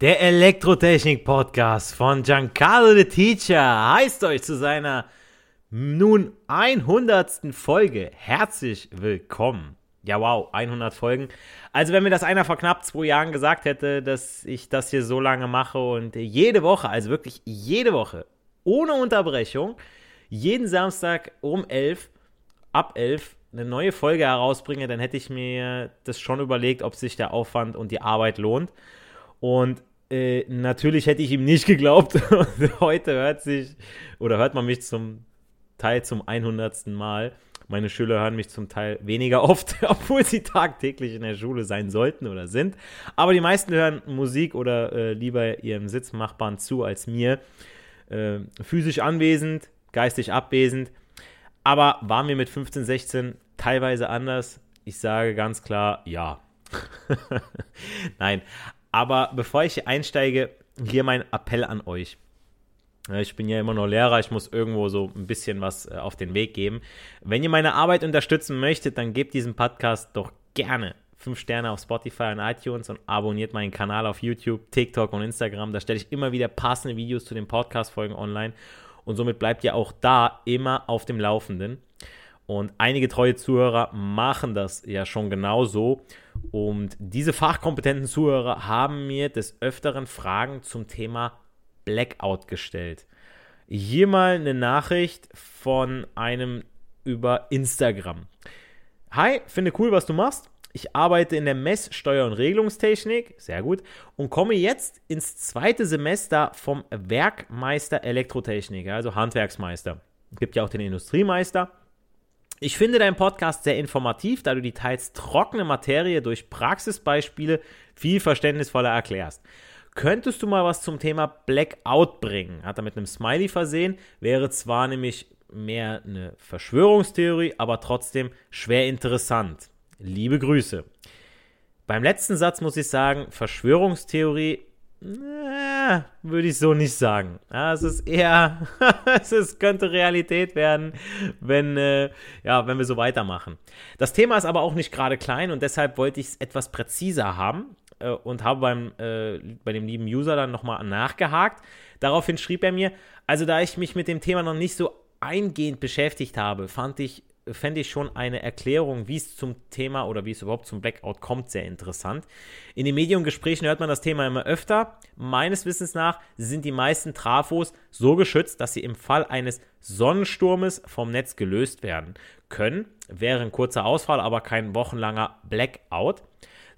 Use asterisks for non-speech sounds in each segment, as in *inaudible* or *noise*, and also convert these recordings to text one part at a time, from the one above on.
Der Elektrotechnik-Podcast von Giancarlo the Teacher heißt euch zu seiner nun 100. Folge herzlich willkommen. Ja, wow, 100 Folgen. Also, wenn mir das einer vor knapp zwei Jahren gesagt hätte, dass ich das hier so lange mache und jede Woche, also wirklich jede Woche, ohne Unterbrechung, jeden Samstag um 11, ab 11, eine neue Folge herausbringe, dann hätte ich mir das schon überlegt, ob sich der Aufwand und die Arbeit lohnt. Und äh, natürlich hätte ich ihm nicht geglaubt. *laughs* heute hört sich oder hört man mich zum Teil zum 100. Mal. Meine Schüler hören mich zum Teil weniger oft, *laughs* obwohl sie tagtäglich in der Schule sein sollten oder sind. Aber die meisten hören Musik oder äh, lieber ihrem Sitzmachbarn zu als mir. Äh, physisch anwesend, geistig abwesend. Aber war mir mit 15, 16 teilweise anders? Ich sage ganz klar ja. *laughs* Nein, aber bevor ich einsteige, hier mein Appell an euch. Ich bin ja immer noch Lehrer, ich muss irgendwo so ein bisschen was äh, auf den Weg geben. Wenn ihr meine Arbeit unterstützen möchtet, dann gebt diesem Podcast doch gerne 5 Sterne auf Spotify und iTunes und abonniert meinen Kanal auf YouTube, TikTok und Instagram. Da stelle ich immer wieder passende Videos zu den Podcast-Folgen online und somit bleibt ihr auch da immer auf dem Laufenden. Und einige treue Zuhörer machen das ja schon genauso. Und diese fachkompetenten Zuhörer haben mir des Öfteren Fragen zum Thema Blackout gestellt. Hier mal eine Nachricht von einem über Instagram. Hi, finde cool, was du machst. Ich arbeite in der Mess-, Steuer- und Regelungstechnik, sehr gut, und komme jetzt ins zweite Semester vom Werkmeister Elektrotechnik, also Handwerksmeister. Es gibt ja auch den Industriemeister. Ich finde deinen Podcast sehr informativ, da du die teils trockene Materie durch Praxisbeispiele viel verständnisvoller erklärst. Könntest du mal was zum Thema Blackout bringen? Hat er mit einem Smiley versehen, wäre zwar nämlich mehr eine Verschwörungstheorie, aber trotzdem schwer interessant. Liebe Grüße. Beim letzten Satz muss ich sagen, Verschwörungstheorie würde ich so nicht sagen. Ja, es ist eher, *laughs* es könnte Realität werden, wenn, äh, ja, wenn wir so weitermachen. Das Thema ist aber auch nicht gerade klein und deshalb wollte ich es etwas präziser haben äh, und habe beim, äh, bei dem lieben User dann nochmal nachgehakt. Daraufhin schrieb er mir, also da ich mich mit dem Thema noch nicht so eingehend beschäftigt habe, fand ich fände ich schon eine Erklärung, wie es zum Thema oder wie es überhaupt zum Blackout kommt, sehr interessant. In den Mediengesprächen hört man das Thema immer öfter. Meines Wissens nach sind die meisten Trafos so geschützt, dass sie im Fall eines Sonnensturmes vom Netz gelöst werden können. Wäre ein kurzer Ausfall, aber kein wochenlanger Blackout.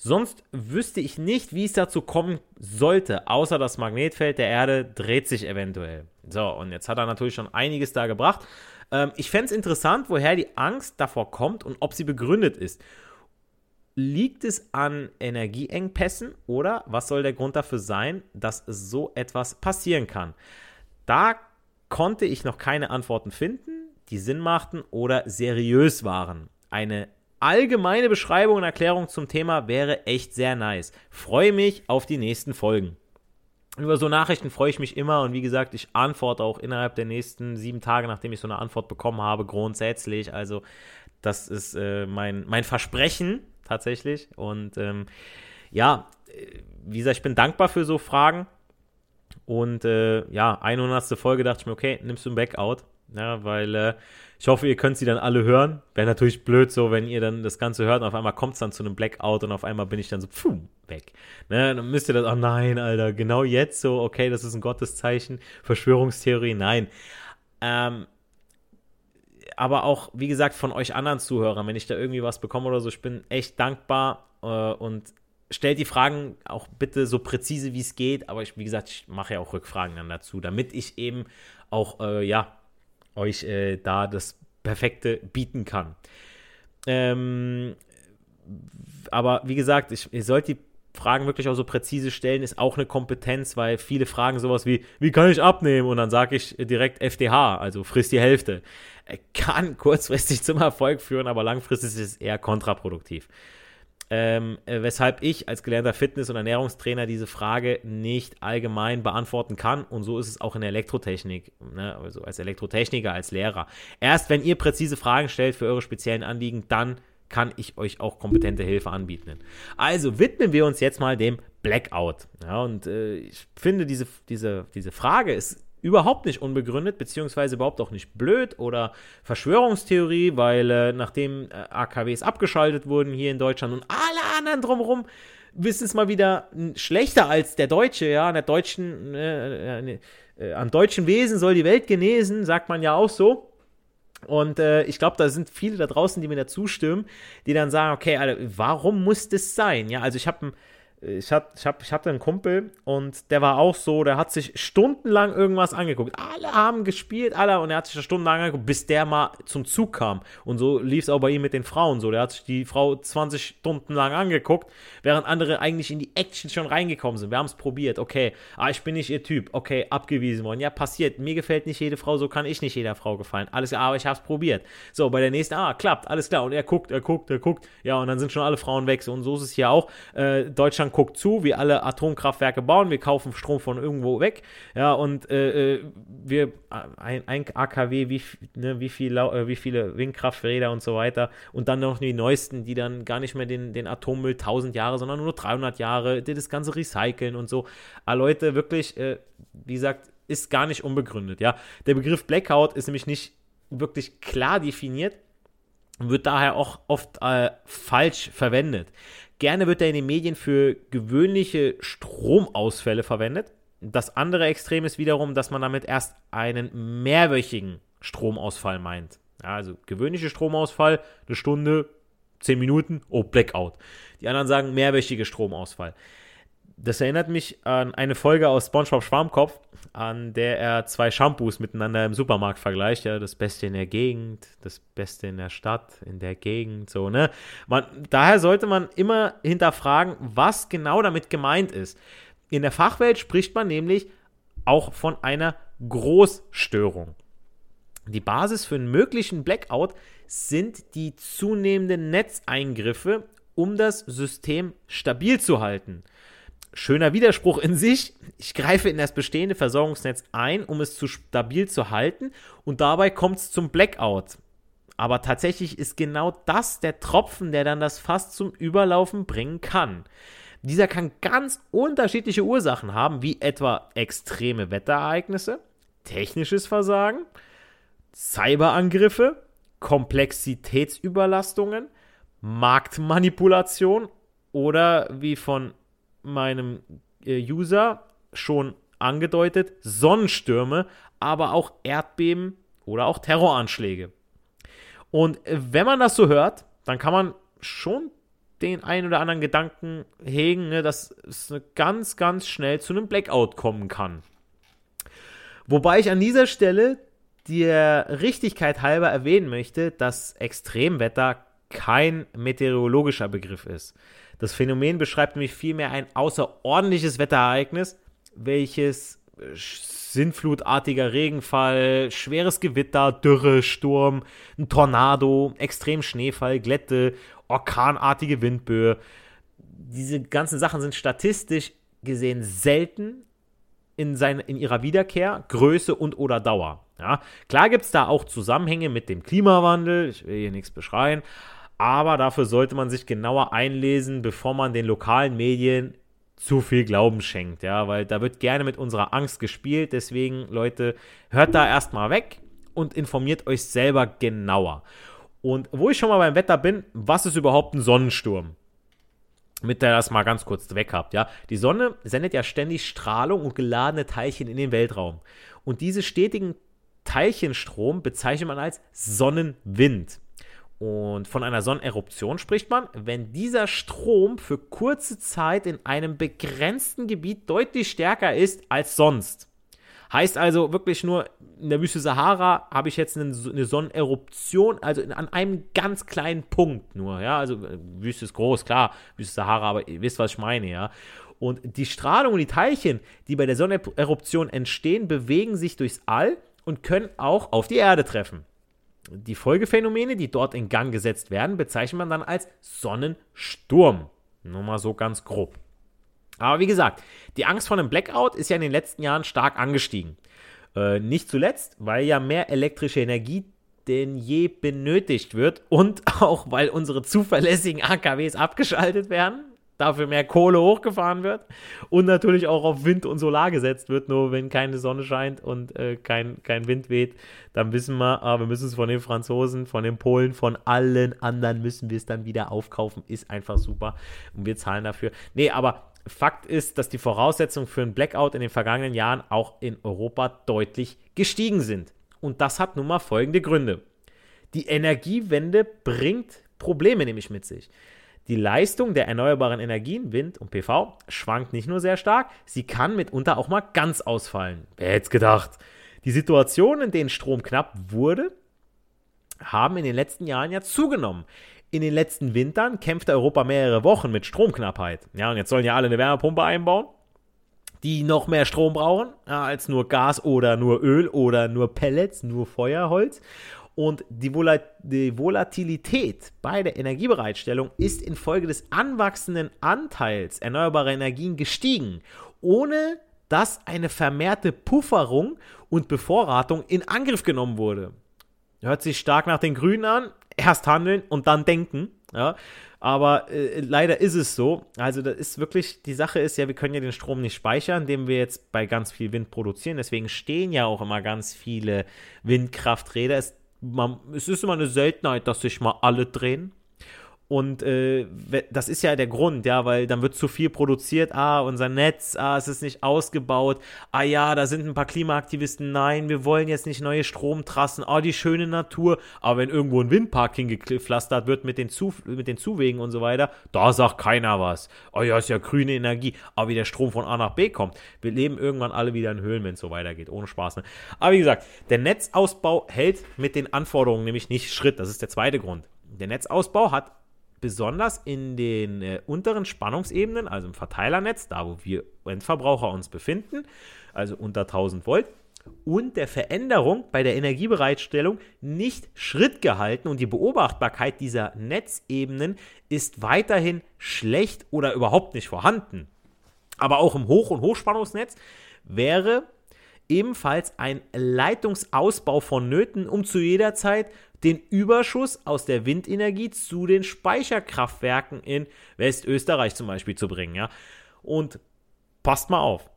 Sonst wüsste ich nicht, wie es dazu kommen sollte, außer das Magnetfeld der Erde dreht sich eventuell. So, und jetzt hat er natürlich schon einiges da gebracht. Ähm, ich fände es interessant, woher die Angst davor kommt und ob sie begründet ist. Liegt es an Energieengpässen oder was soll der Grund dafür sein, dass so etwas passieren kann? Da konnte ich noch keine Antworten finden, die Sinn machten oder seriös waren. Eine allgemeine Beschreibung und Erklärung zum Thema wäre echt sehr nice. Freue mich auf die nächsten Folgen. Über so Nachrichten freue ich mich immer und wie gesagt, ich antworte auch innerhalb der nächsten sieben Tage, nachdem ich so eine Antwort bekommen habe, grundsätzlich. Also, das ist äh, mein, mein Versprechen tatsächlich. Und ähm, ja, wie gesagt, ich bin dankbar für so Fragen. Und äh, ja, 100. Folge dachte ich mir, okay, nimmst du ein Backout. Ja, weil äh, ich hoffe, ihr könnt sie dann alle hören. Wäre natürlich blöd so, wenn ihr dann das Ganze hört und auf einmal kommt es dann zu einem Blackout und auf einmal bin ich dann so pfuh, weg. Ne, dann müsst ihr das, oh nein, Alter, genau jetzt so, okay, das ist ein Gotteszeichen, Verschwörungstheorie, nein. Ähm, aber auch, wie gesagt, von euch anderen Zuhörern, wenn ich da irgendwie was bekomme oder so, ich bin echt dankbar äh, und stellt die Fragen auch bitte so präzise wie es geht, aber ich, wie gesagt, ich mache ja auch Rückfragen dann dazu, damit ich eben auch, äh, ja, euch äh, da das Perfekte bieten kann. Ähm, aber wie gesagt, ich, ihr sollt die Fragen wirklich auch so präzise stellen, ist auch eine Kompetenz, weil viele fragen sowas wie, wie kann ich abnehmen? Und dann sage ich direkt FDH, also frisst die Hälfte. Kann *laughs* kurzfristig zum Erfolg führen, aber langfristig ist es eher kontraproduktiv. Ähm, äh, weshalb ich als gelernter Fitness- und Ernährungstrainer diese Frage nicht allgemein beantworten kann. Und so ist es auch in der Elektrotechnik, ne? also als Elektrotechniker, als Lehrer. Erst wenn ihr präzise Fragen stellt für eure speziellen Anliegen, dann kann ich euch auch kompetente Hilfe anbieten. Also widmen wir uns jetzt mal dem Blackout. Ja, und äh, ich finde, diese, diese, diese Frage ist überhaupt nicht unbegründet, beziehungsweise überhaupt auch nicht blöd oder Verschwörungstheorie, weil äh, nachdem äh, AKWs abgeschaltet wurden hier in Deutschland und alle anderen drumherum wissen es mal wieder schlechter als der Deutsche, ja, an der deutschen, äh, äh, äh, am deutschen Wesen soll die Welt genesen, sagt man ja auch so. Und äh, ich glaube, da sind viele da draußen, die mir da zustimmen, die dann sagen, okay, Alter, warum muss das sein? Ja, also ich habe ich, hat, ich, hab, ich hatte einen Kumpel und der war auch so, der hat sich stundenlang irgendwas angeguckt. Alle haben gespielt, alle, und er hat sich da stundenlang angeguckt, bis der mal zum Zug kam. Und so lief es auch bei ihm mit den Frauen so. Der hat sich die Frau 20 Stunden lang angeguckt, während andere eigentlich in die Action schon reingekommen sind. Wir haben es probiert, okay, ah, ich bin nicht ihr Typ, okay, abgewiesen worden. Ja, passiert. Mir gefällt nicht jede Frau, so kann ich nicht jeder Frau gefallen. Alles klar, aber ich habe es probiert. So, bei der nächsten, ah, klappt, alles klar. Und er guckt, er guckt, er guckt. Ja, und dann sind schon alle Frauen weg. Und so ist es hier auch. Äh, Deutschland guckt zu, wie alle Atomkraftwerke bauen, wir kaufen Strom von irgendwo weg, ja, und äh, äh wir, ein, ein AKW, wie, ne, wie, viel, äh, wie viele Windkrafträder und so weiter und dann noch die neuesten, die dann gar nicht mehr den, den Atommüll 1000 Jahre, sondern nur 300 Jahre, die das Ganze recyceln und so. Aber Leute, wirklich, äh, wie gesagt, ist gar nicht unbegründet, ja. Der Begriff Blackout ist nämlich nicht wirklich klar definiert, wird daher auch oft äh, falsch verwendet. Gerne wird er in den Medien für gewöhnliche Stromausfälle verwendet. Das andere Extrem ist wiederum, dass man damit erst einen mehrwöchigen Stromausfall meint. Also gewöhnliche Stromausfall, eine Stunde, zehn Minuten, oh, Blackout. Die anderen sagen mehrwöchige Stromausfall. Das erinnert mich an eine Folge aus SpongeBob Schwarmkopf, an der er zwei Shampoos miteinander im Supermarkt vergleicht. Ja, das Beste in der Gegend, das Beste in der Stadt, in der Gegend, so, ne? Man, daher sollte man immer hinterfragen, was genau damit gemeint ist. In der Fachwelt spricht man nämlich auch von einer Großstörung. Die Basis für einen möglichen Blackout sind die zunehmenden Netzeingriffe, um das System stabil zu halten. Schöner Widerspruch in sich. Ich greife in das bestehende Versorgungsnetz ein, um es zu stabil zu halten und dabei kommt es zum Blackout. Aber tatsächlich ist genau das der Tropfen, der dann das Fass zum Überlaufen bringen kann. Dieser kann ganz unterschiedliche Ursachen haben, wie etwa extreme Wetterereignisse, technisches Versagen, Cyberangriffe, Komplexitätsüberlastungen, Marktmanipulation oder wie von meinem äh, User schon angedeutet, Sonnenstürme, aber auch Erdbeben oder auch Terroranschläge. Und wenn man das so hört, dann kann man schon den einen oder anderen Gedanken hegen, ne, dass es ganz, ganz schnell zu einem Blackout kommen kann. Wobei ich an dieser Stelle der Richtigkeit halber erwähnen möchte, dass Extremwetter kein meteorologischer Begriff ist. Das Phänomen beschreibt nämlich vielmehr ein außerordentliches Wetterereignis, welches äh, sinnflutartiger Regenfall, schweres Gewitter, Dürre, Sturm, ein Tornado, extrem Schneefall, Glätte, orkanartige Windböe. Diese ganzen Sachen sind statistisch gesehen selten in, seine, in ihrer Wiederkehr, Größe und oder Dauer. Ja, klar gibt es da auch Zusammenhänge mit dem Klimawandel, ich will hier nichts beschreien, aber dafür sollte man sich genauer einlesen, bevor man den lokalen Medien zu viel Glauben schenkt, ja, weil da wird gerne mit unserer Angst gespielt. Deswegen, Leute, hört da erstmal weg und informiert euch selber genauer. Und wo ich schon mal beim Wetter bin, was ist überhaupt ein Sonnensturm? Mit der das mal ganz kurz weg habt, ja. Die Sonne sendet ja ständig Strahlung und geladene Teilchen in den Weltraum. Und diese stetigen Teilchenstrom bezeichnet man als Sonnenwind. Und von einer Sonneneruption spricht man, wenn dieser Strom für kurze Zeit in einem begrenzten Gebiet deutlich stärker ist als sonst. Heißt also wirklich nur, in der Wüste Sahara habe ich jetzt eine, Sonneneruption, also in, an einem ganz kleinen Punkt nur, ja. Also äh, Wüste ist groß, klar, Wüste Sahara, aber ihr wisst, was ich meine, ja. Und die Strahlung und die Teilchen, die bei der Sonneneruption entstehen, bewegen sich durchs All und können auch auf die Erde treffen. Die Folgephänomene, die dort in Gang gesetzt werden, bezeichnet man dann als Sonnensturm. Nur mal so ganz grob. Aber wie gesagt, die Angst vor einem Blackout ist ja in den letzten Jahren stark angestiegen. Äh, nicht zuletzt, weil ja mehr elektrische Energie denn je benötigt wird und *laughs* auch weil unsere zuverlässigen AKWs abgeschaltet werden dafür mehr Kohle hochgefahren wird und natürlich auch auf Wind und Solar gesetzt wird. Nur wenn keine Sonne scheint und äh, kein, kein Wind weht, dann wissen wir, ah, wir müssen es von den Franzosen, von den Polen, von allen anderen müssen wir es dann wieder aufkaufen. Ist einfach super und wir zahlen dafür. Nee, aber Fakt ist, dass die Voraussetzungen für einen Blackout in den vergangenen Jahren auch in Europa deutlich gestiegen sind. Und das hat nun mal folgende Gründe. Die Energiewende bringt Probleme nämlich mit sich. Die Leistung der erneuerbaren Energien, Wind und PV, schwankt nicht nur sehr stark, sie kann mitunter auch mal ganz ausfallen. Wer hätte es gedacht? Die Situationen, in denen Strom knapp wurde, haben in den letzten Jahren ja zugenommen. In den letzten Wintern kämpfte Europa mehrere Wochen mit Stromknappheit. Ja, und jetzt sollen ja alle eine Wärmepumpe einbauen, die noch mehr Strom brauchen als nur Gas oder nur Öl oder nur Pellets, nur Feuerholz. Und die, Vol die Volatilität bei der Energiebereitstellung ist infolge des anwachsenden Anteils erneuerbarer Energien gestiegen, ohne dass eine vermehrte Pufferung und Bevorratung in Angriff genommen wurde. Hört sich stark nach den Grünen an. Erst handeln und dann denken. Ja. Aber äh, leider ist es so. Also, das ist wirklich, die Sache ist ja, wir können ja den Strom nicht speichern, den wir jetzt bei ganz viel Wind produzieren. Deswegen stehen ja auch immer ganz viele Windkrafträder. Es man, es ist immer eine Seltenheit, dass sich mal alle drehen. Und äh, das ist ja der Grund, ja, weil dann wird zu viel produziert. Ah, unser Netz, ah, es ist nicht ausgebaut. Ah ja, da sind ein paar Klimaaktivisten. Nein, wir wollen jetzt nicht neue Stromtrassen. Ah, die schöne Natur. Aber wenn irgendwo ein Windpark hingepflastert wird mit den, zu mit den Zuwegen und so weiter, da sagt keiner was. Oh ja, ist ja grüne Energie. Aber wie der Strom von A nach B kommt. Wir leben irgendwann alle wieder in Höhlen, wenn es so weitergeht. Ohne Spaß. Ne? Aber wie gesagt, der Netzausbau hält mit den Anforderungen nämlich nicht Schritt. Das ist der zweite Grund. Der Netzausbau hat besonders in den äh, unteren Spannungsebenen, also im Verteilernetz, da wo wir Endverbraucher uns befinden, also unter 1000 Volt, und der Veränderung bei der Energiebereitstellung nicht Schritt gehalten und die Beobachtbarkeit dieser Netzebenen ist weiterhin schlecht oder überhaupt nicht vorhanden. Aber auch im Hoch- und Hochspannungsnetz wäre ebenfalls ein Leitungsausbau vonnöten, um zu jeder Zeit den Überschuss aus der Windenergie zu den Speicherkraftwerken in Westösterreich zum Beispiel zu bringen. Ja? Und passt mal auf.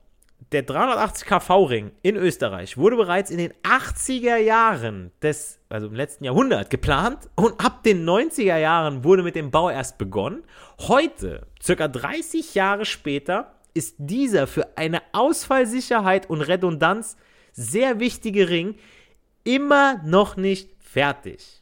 Der 380 kV-Ring in Österreich wurde bereits in den 80er Jahren des, also im letzten Jahrhundert, geplant und ab den 90er Jahren wurde mit dem Bau erst begonnen. Heute, circa 30 Jahre später, ist dieser für eine Ausfallsicherheit und Redundanz sehr wichtige Ring immer noch nicht fertig.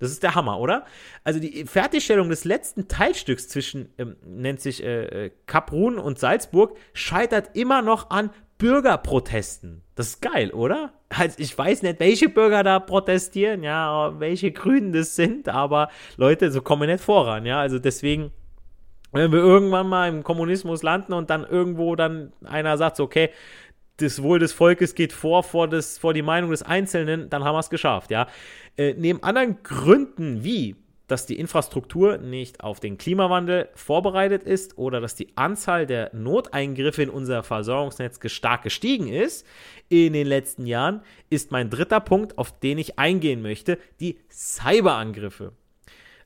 Das ist der Hammer, oder? Also die Fertigstellung des letzten Teilstücks zwischen, ähm, nennt sich äh, äh, Kaprun und Salzburg, scheitert immer noch an Bürgerprotesten. Das ist geil, oder? Also ich weiß nicht, welche Bürger da protestieren, ja, welche Grünen das sind, aber Leute, so kommen wir nicht voran, ja. Also deswegen, wenn wir irgendwann mal im Kommunismus landen und dann irgendwo dann einer sagt, okay, das Wohl des Volkes geht vor, vor, das, vor die Meinung des Einzelnen, dann haben wir es geschafft, ja. Äh, neben anderen Gründen wie dass die Infrastruktur nicht auf den Klimawandel vorbereitet ist oder dass die Anzahl der Noteingriffe in unser Versorgungsnetz stark gestiegen ist in den letzten Jahren, ist mein dritter Punkt, auf den ich eingehen möchte, die Cyberangriffe.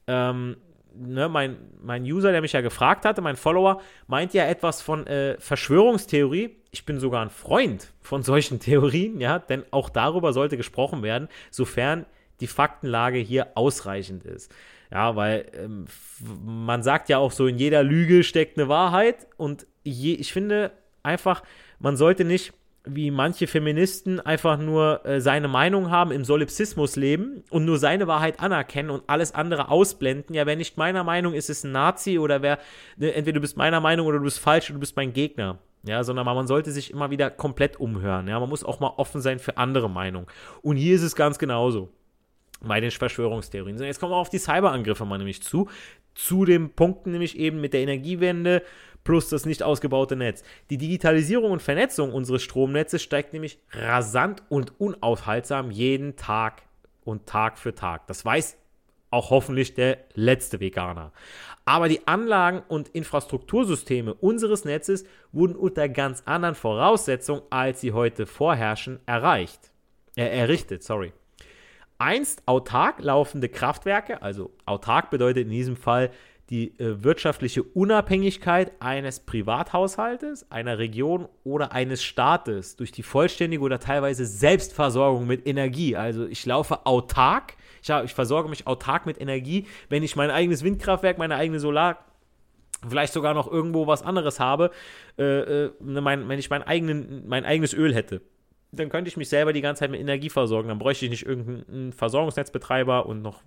Ähm, ne, mein, mein User, der mich ja gefragt hatte, mein Follower, meint ja etwas von äh, Verschwörungstheorie. Ich bin sogar ein Freund von solchen *laughs* Theorien, ja, denn auch darüber sollte gesprochen werden, sofern die Faktenlage hier ausreichend ist. Ja, weil ähm, man sagt ja auch so, in jeder Lüge steckt eine Wahrheit und je, ich finde einfach, man sollte nicht wie manche Feministen einfach nur äh, seine Meinung haben, im Solipsismus leben und nur seine Wahrheit anerkennen und alles andere ausblenden. Ja, wer nicht meiner Meinung ist, ist ein Nazi oder wer, ne, entweder du bist meiner Meinung oder du bist falsch oder du bist mein Gegner. Ja, sondern man sollte sich immer wieder komplett umhören. Ja, man muss auch mal offen sein für andere Meinungen. Und hier ist es ganz genauso. Bei den Verschwörungstheorien. Jetzt kommen wir auf die Cyberangriffe mal nämlich zu. Zu den Punkten nämlich eben mit der Energiewende plus das nicht ausgebaute Netz. Die Digitalisierung und Vernetzung unseres Stromnetzes steigt nämlich rasant und unaufhaltsam jeden Tag und Tag für Tag. Das weiß auch hoffentlich der letzte Veganer. Aber die Anlagen und Infrastruktursysteme unseres Netzes wurden unter ganz anderen Voraussetzungen, als sie heute vorherrschen, erreicht. Äh, errichtet, sorry. Einst autark laufende Kraftwerke, also autark bedeutet in diesem Fall die äh, wirtschaftliche Unabhängigkeit eines Privathaushaltes, einer Region oder eines Staates durch die vollständige oder teilweise Selbstversorgung mit Energie. Also ich laufe autark, ich, ich versorge mich autark mit Energie, wenn ich mein eigenes Windkraftwerk, meine eigene Solar vielleicht sogar noch irgendwo was anderes habe, äh, äh, mein, wenn ich mein, eigenen, mein eigenes Öl hätte dann könnte ich mich selber die ganze Zeit mit Energie versorgen. Dann bräuchte ich nicht irgendeinen Versorgungsnetzbetreiber und noch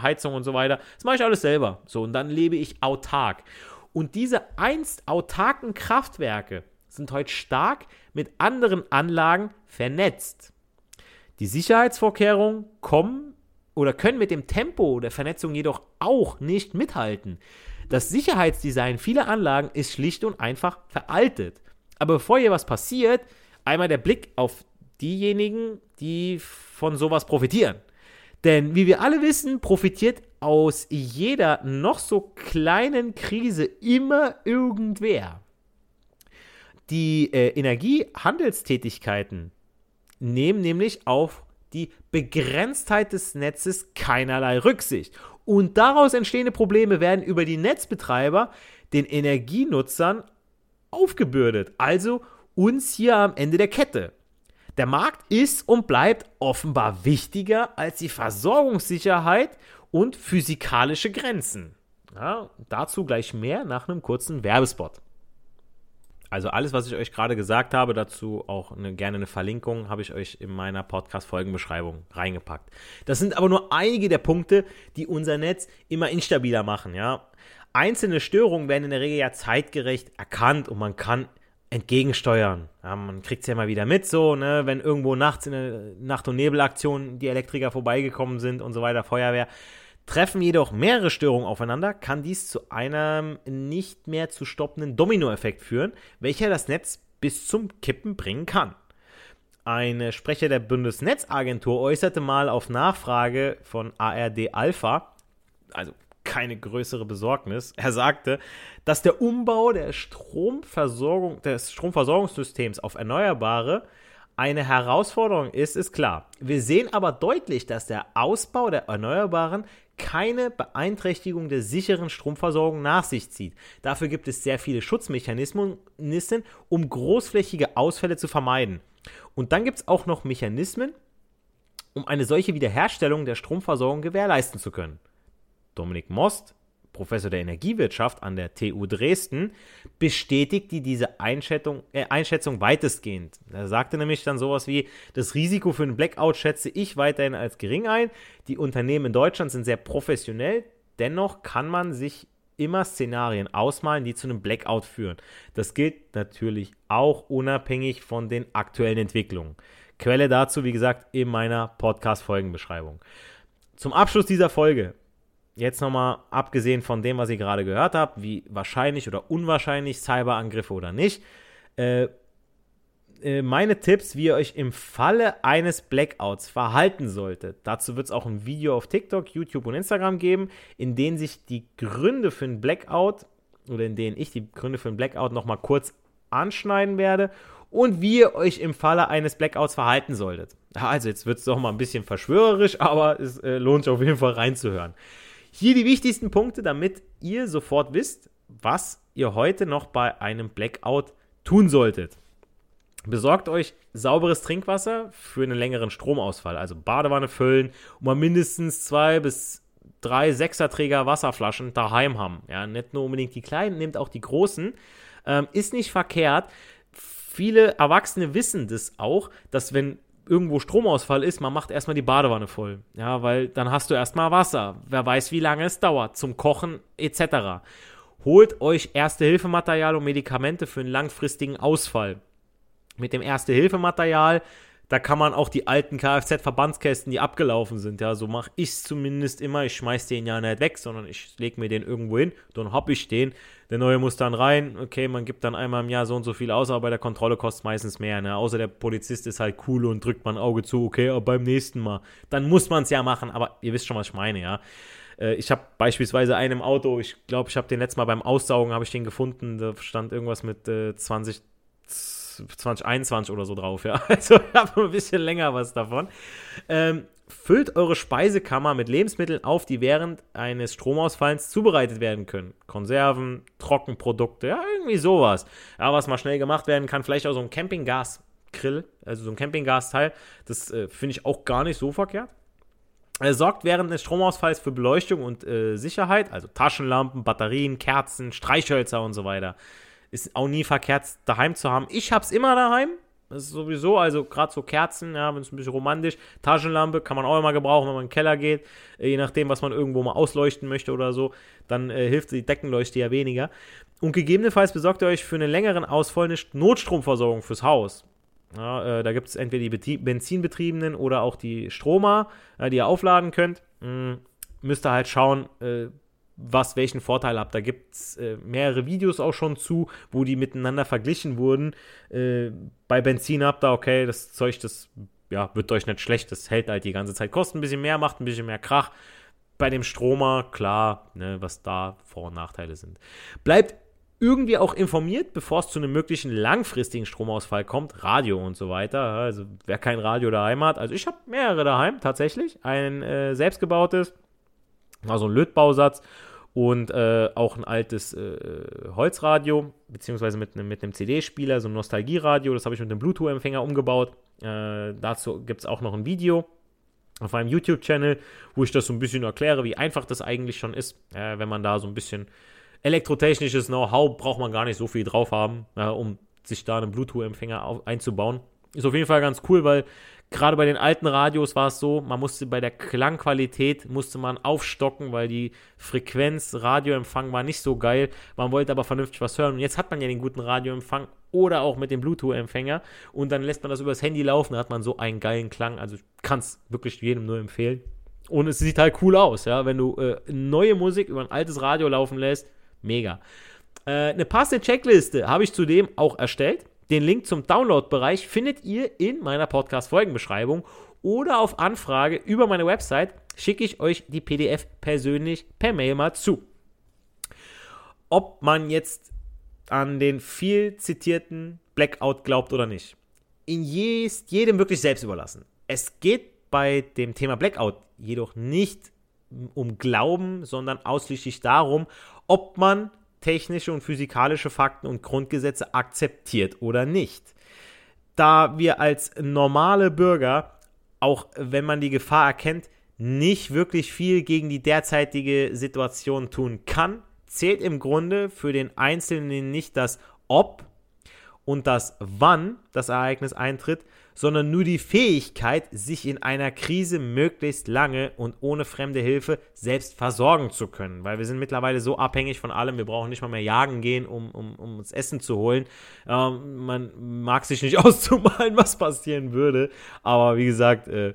Heizung und so weiter. Das mache ich alles selber. So, und dann lebe ich autark. Und diese einst autarken Kraftwerke sind heute stark mit anderen Anlagen vernetzt. Die Sicherheitsvorkehrungen kommen oder können mit dem Tempo der Vernetzung jedoch auch nicht mithalten. Das Sicherheitsdesign vieler Anlagen ist schlicht und einfach veraltet. Aber bevor hier was passiert, einmal der Blick auf diejenigen, die von sowas profitieren. Denn wie wir alle wissen, profitiert aus jeder noch so kleinen Krise immer irgendwer. Die äh, Energiehandelstätigkeiten nehmen nämlich auf die Begrenztheit des Netzes keinerlei Rücksicht. Und daraus entstehende Probleme werden über die Netzbetreiber den Energienutzern aufgebürdet. Also uns hier am Ende der Kette. Der Markt ist und bleibt offenbar wichtiger als die Versorgungssicherheit und physikalische Grenzen. Ja, dazu gleich mehr nach einem kurzen Werbespot. Also alles, was ich euch gerade gesagt habe, dazu auch eine, gerne eine Verlinkung, habe ich euch in meiner Podcast-Folgenbeschreibung reingepackt. Das sind aber nur einige der Punkte, die unser Netz immer instabiler machen. Ja? Einzelne Störungen werden in der Regel ja zeitgerecht erkannt und man kann entgegensteuern. Ja, man kriegt es ja mal wieder mit, so, ne, wenn irgendwo nachts in der Nacht- und Nebelaktion die Elektriker vorbeigekommen sind und so weiter, Feuerwehr. Treffen jedoch mehrere Störungen aufeinander, kann dies zu einem nicht mehr zu stoppenden Dominoeffekt führen, welcher das Netz bis zum Kippen bringen kann. Ein Sprecher der Bundesnetzagentur äußerte mal auf Nachfrage von ARD Alpha, also keine größere Besorgnis. Er sagte, dass der Umbau der Stromversorgung, des Stromversorgungssystems auf Erneuerbare eine Herausforderung ist, ist klar. Wir sehen aber deutlich, dass der Ausbau der Erneuerbaren keine Beeinträchtigung der sicheren Stromversorgung nach sich zieht. Dafür gibt es sehr viele Schutzmechanismen, um großflächige Ausfälle zu vermeiden. Und dann gibt es auch noch Mechanismen, um eine solche Wiederherstellung der Stromversorgung gewährleisten zu können. Dominik Most, Professor der Energiewirtschaft an der TU Dresden, bestätigte diese Einschätzung, äh, Einschätzung weitestgehend. Er sagte nämlich dann sowas wie, das Risiko für einen Blackout schätze ich weiterhin als gering ein. Die Unternehmen in Deutschland sind sehr professionell, dennoch kann man sich immer Szenarien ausmalen, die zu einem Blackout führen. Das gilt natürlich auch unabhängig von den aktuellen Entwicklungen. Quelle dazu, wie gesagt, in meiner Podcast-Folgenbeschreibung. Zum Abschluss dieser Folge jetzt nochmal, abgesehen von dem, was ihr gerade gehört habt, wie wahrscheinlich oder unwahrscheinlich Cyberangriffe oder nicht, äh, äh, meine Tipps, wie ihr euch im Falle eines Blackouts verhalten solltet. Dazu wird es auch ein Video auf TikTok, YouTube und Instagram geben, in denen sich die Gründe für einen Blackout oder in denen ich die Gründe für einen Blackout nochmal kurz anschneiden werde und wie ihr euch im Falle eines Blackouts verhalten solltet. Also jetzt wird es doch mal ein bisschen verschwörerisch, *laughs* aber es äh, lohnt sich auf jeden Fall reinzuhören. Hier die wichtigsten Punkte, damit ihr sofort wisst, was ihr heute noch bei einem Blackout tun solltet. Besorgt euch sauberes Trinkwasser für einen längeren Stromausfall. Also Badewanne füllen und mal mindestens zwei bis drei Sechserträger Wasserflaschen daheim haben. Ja, nicht nur unbedingt die kleinen, nehmt auch die großen. Ähm, ist nicht verkehrt. viele Erwachsene wissen das auch, dass wenn irgendwo Stromausfall ist, man macht erstmal die Badewanne voll. Ja, weil dann hast du erstmal Wasser. Wer weiß, wie lange es dauert zum Kochen etc. Holt euch Erste-Hilfematerial und Medikamente für einen langfristigen Ausfall. Mit dem Erste-Hilfematerial da kann man auch die alten Kfz-Verbandskästen, die abgelaufen sind, ja, so mache ich es zumindest immer. Ich schmeiß den ja nicht weg, sondern ich lege mir den irgendwo hin, dann hab ich den. Der neue muss dann rein, okay, man gibt dann einmal im Jahr so und so viel aus, aber bei der Kontrolle kostet meistens mehr, ne? Außer der Polizist ist halt cool und drückt man Auge zu, okay, aber beim nächsten Mal. Dann muss man es ja machen, aber ihr wisst schon, was ich meine, ja. Äh, ich habe beispielsweise einen im Auto, ich glaube, ich habe den letztes Mal beim Aussaugen, habe ich den gefunden, da stand irgendwas mit äh, 20 2021 oder so drauf, ja. *laughs* Also ich habe ein bisschen länger was davon. Ähm, füllt eure Speisekammer mit Lebensmitteln auf, die während eines Stromausfalls zubereitet werden können. Konserven, Trockenprodukte, ja, irgendwie sowas. Ja, was mal schnell gemacht werden kann, vielleicht auch so ein Campinggas-Grill, also so ein Campinggasteil. Das äh, finde ich auch gar nicht so verkehrt. Er sorgt während des Stromausfalls für Beleuchtung und äh, Sicherheit, also Taschenlampen, Batterien, Kerzen, Streichhölzer und so weiter. Ist auch nie verkehrt, daheim zu haben. Ich hab's immer daheim. Das ist sowieso, also gerade so Kerzen, ja, wenn es ein bisschen romantisch. Taschenlampe kann man auch immer gebrauchen, wenn man in den Keller geht. Je nachdem, was man irgendwo mal ausleuchten möchte oder so. Dann äh, hilft die Deckenleuchte ja weniger. Und gegebenenfalls besorgt ihr euch für einen längeren Ausfall eine Notstromversorgung fürs Haus. Ja, äh, da gibt es entweder die Benzinbetriebenen oder auch die Stromer, äh, die ihr aufladen könnt. Hm, müsst ihr halt schauen, äh, was welchen Vorteil hat. Da gibt es äh, mehrere Videos auch schon zu, wo die miteinander verglichen wurden. Äh, bei Benzin habt ihr, okay, das Zeug, das ja, wird euch nicht schlecht, das hält halt die ganze Zeit. Kostet ein bisschen mehr, macht ein bisschen mehr Krach. Bei dem Stromer, klar, ne, was da Vor- und Nachteile sind. Bleibt irgendwie auch informiert, bevor es zu einem möglichen langfristigen Stromausfall kommt, Radio und so weiter. Also wer kein Radio daheim hat, also ich habe mehrere daheim tatsächlich, ein äh, selbstgebautes, also ein Lötbausatz und äh, auch ein altes äh, Holzradio, beziehungsweise mit, mit einem CD-Spieler, so ein Nostalgieradio. Das habe ich mit einem Bluetooth-Empfänger umgebaut. Äh, dazu gibt es auch noch ein Video auf einem YouTube-Channel, wo ich das so ein bisschen erkläre, wie einfach das eigentlich schon ist, äh, wenn man da so ein bisschen elektrotechnisches Know-how braucht man gar nicht so viel drauf haben, um sich da einen Bluetooth-Empfänger einzubauen. Ist auf jeden Fall ganz cool, weil Gerade bei den alten Radios war es so, man musste bei der Klangqualität musste man aufstocken, weil die Frequenz Radioempfang war nicht so geil. Man wollte aber vernünftig was hören. Und jetzt hat man ja den guten Radioempfang oder auch mit dem Bluetooth-Empfänger und dann lässt man das übers Handy laufen, da hat man so einen geilen Klang. Also kann es wirklich jedem nur empfehlen. Und es sieht halt cool aus, ja, wenn du äh, neue Musik über ein altes Radio laufen lässt. Mega. Äh, eine passende Checkliste habe ich zudem auch erstellt. Den Link zum Download-Bereich findet ihr in meiner Podcast-Folgenbeschreibung oder auf Anfrage über meine Website schicke ich euch die PDF persönlich per Mail mal zu. Ob man jetzt an den viel zitierten Blackout glaubt oder nicht, in jedem wirklich selbst überlassen. Es geht bei dem Thema Blackout jedoch nicht um Glauben, sondern ausschließlich darum, ob man technische und physikalische Fakten und Grundgesetze akzeptiert oder nicht. Da wir als normale Bürger, auch wenn man die Gefahr erkennt, nicht wirklich viel gegen die derzeitige Situation tun kann, zählt im Grunde für den Einzelnen nicht das Ob und das Wann das Ereignis eintritt, sondern nur die Fähigkeit, sich in einer Krise möglichst lange und ohne fremde Hilfe selbst versorgen zu können. Weil wir sind mittlerweile so abhängig von allem, wir brauchen nicht mal mehr jagen gehen, um, um, um uns Essen zu holen. Ähm, man mag sich nicht *laughs* auszumalen, was passieren würde. Aber wie gesagt, äh,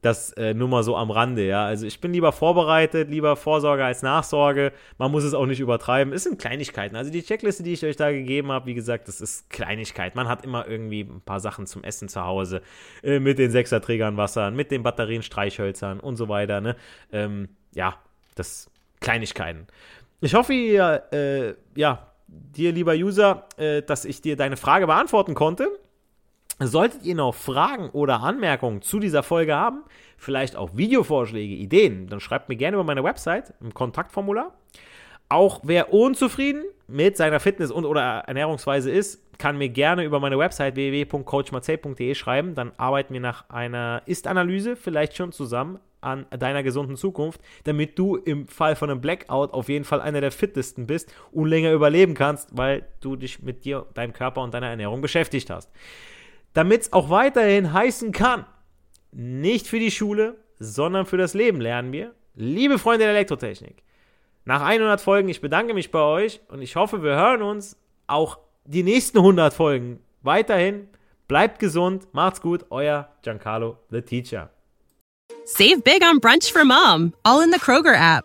das äh, nur mal so am Rande, ja. Also ich bin lieber vorbereitet, lieber Vorsorge als Nachsorge. Man muss es auch nicht übertreiben. Es sind Kleinigkeiten. Also die Checkliste, die ich euch da gegeben habe, wie gesagt, das ist Kleinigkeit. Man hat immer irgendwie ein paar Sachen zum Essen zu Hause. Äh, mit den Sechserträgern Wasser, mit den Batterien, Streichhölzern und so weiter, ne? Ähm, ja, das Kleinigkeiten. Ich hoffe, ihr, äh, ja, dir, lieber User, äh, dass ich dir deine Frage beantworten konnte. Solltet ihr noch Fragen oder Anmerkungen zu dieser Folge haben, vielleicht auch Videovorschläge, Ideen, dann schreibt mir gerne über meine Website im Kontaktformular. Auch wer unzufrieden mit seiner Fitness- und oder Ernährungsweise ist, kann mir gerne über meine Website www.coachmarcel.de schreiben. Dann arbeiten wir nach einer Ist-Analyse vielleicht schon zusammen an deiner gesunden Zukunft, damit du im Fall von einem Blackout auf jeden Fall einer der fittesten bist und länger überleben kannst, weil du dich mit dir, deinem Körper und deiner Ernährung beschäftigt hast. Damit es auch weiterhin heißen kann, nicht für die Schule, sondern für das Leben lernen wir. Liebe Freunde der Elektrotechnik, nach 100 Folgen, ich bedanke mich bei euch und ich hoffe, wir hören uns auch die nächsten 100 Folgen. Weiterhin, bleibt gesund, macht's gut, euer Giancarlo, the Teacher. Save big on brunch for mom, all in the Kroger app.